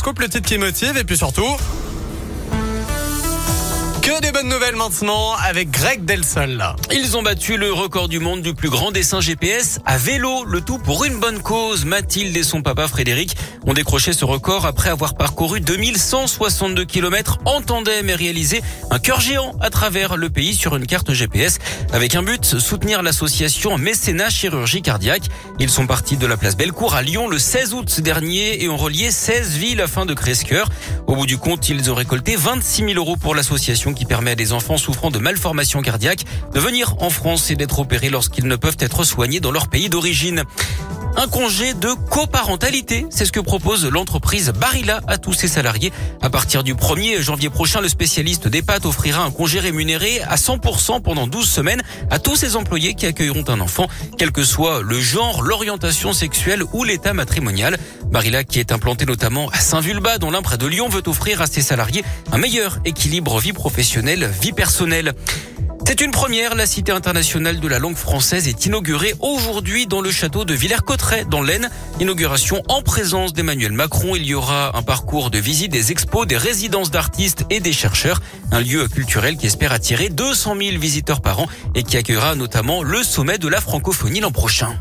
l'horoscope, le titre qui motive et puis surtout... Bonnes nouvelles maintenant avec Greg Delsol. Ils ont battu le record du monde du plus grand dessin GPS à vélo, le tout pour une bonne cause. Mathilde et son papa Frédéric ont décroché ce record après avoir parcouru 2162 km en tandem et réalisé un cœur géant à travers le pays sur une carte GPS avec un but, soutenir l'association Mécénat Chirurgie Cardiaque. Ils sont partis de la place Bellecour à Lyon le 16 août dernier et ont relié 16 villes afin de créer ce cœur. Au bout du compte, ils ont récolté 26 000 euros pour l'association qui permet à des enfants souffrant de malformations cardiaques de venir en France et d'être opérés lorsqu'ils ne peuvent être soignés dans leur pays d'origine. Un congé de coparentalité, c'est ce que propose l'entreprise Barilla à tous ses salariés. À partir du 1er janvier prochain, le spécialiste des pâtes offrira un congé rémunéré à 100% pendant 12 semaines à tous ses employés qui accueilleront un enfant, quel que soit le genre, l'orientation sexuelle ou l'état matrimonial. Barilla, qui est implanté notamment à Saint-Vulbas, dans près de Lyon, veut offrir à ses salariés un meilleur équilibre vie professionnelle, vie personnelle. C'est une première. La Cité internationale de la langue française est inaugurée aujourd'hui dans le château de Villers-Cotterêts, dans l'Aisne. Inauguration en présence d'Emmanuel Macron. Il y aura un parcours de visite des expos, des résidences d'artistes et des chercheurs. Un lieu culturel qui espère attirer 200 000 visiteurs par an et qui accueillera notamment le sommet de la francophonie l'an prochain.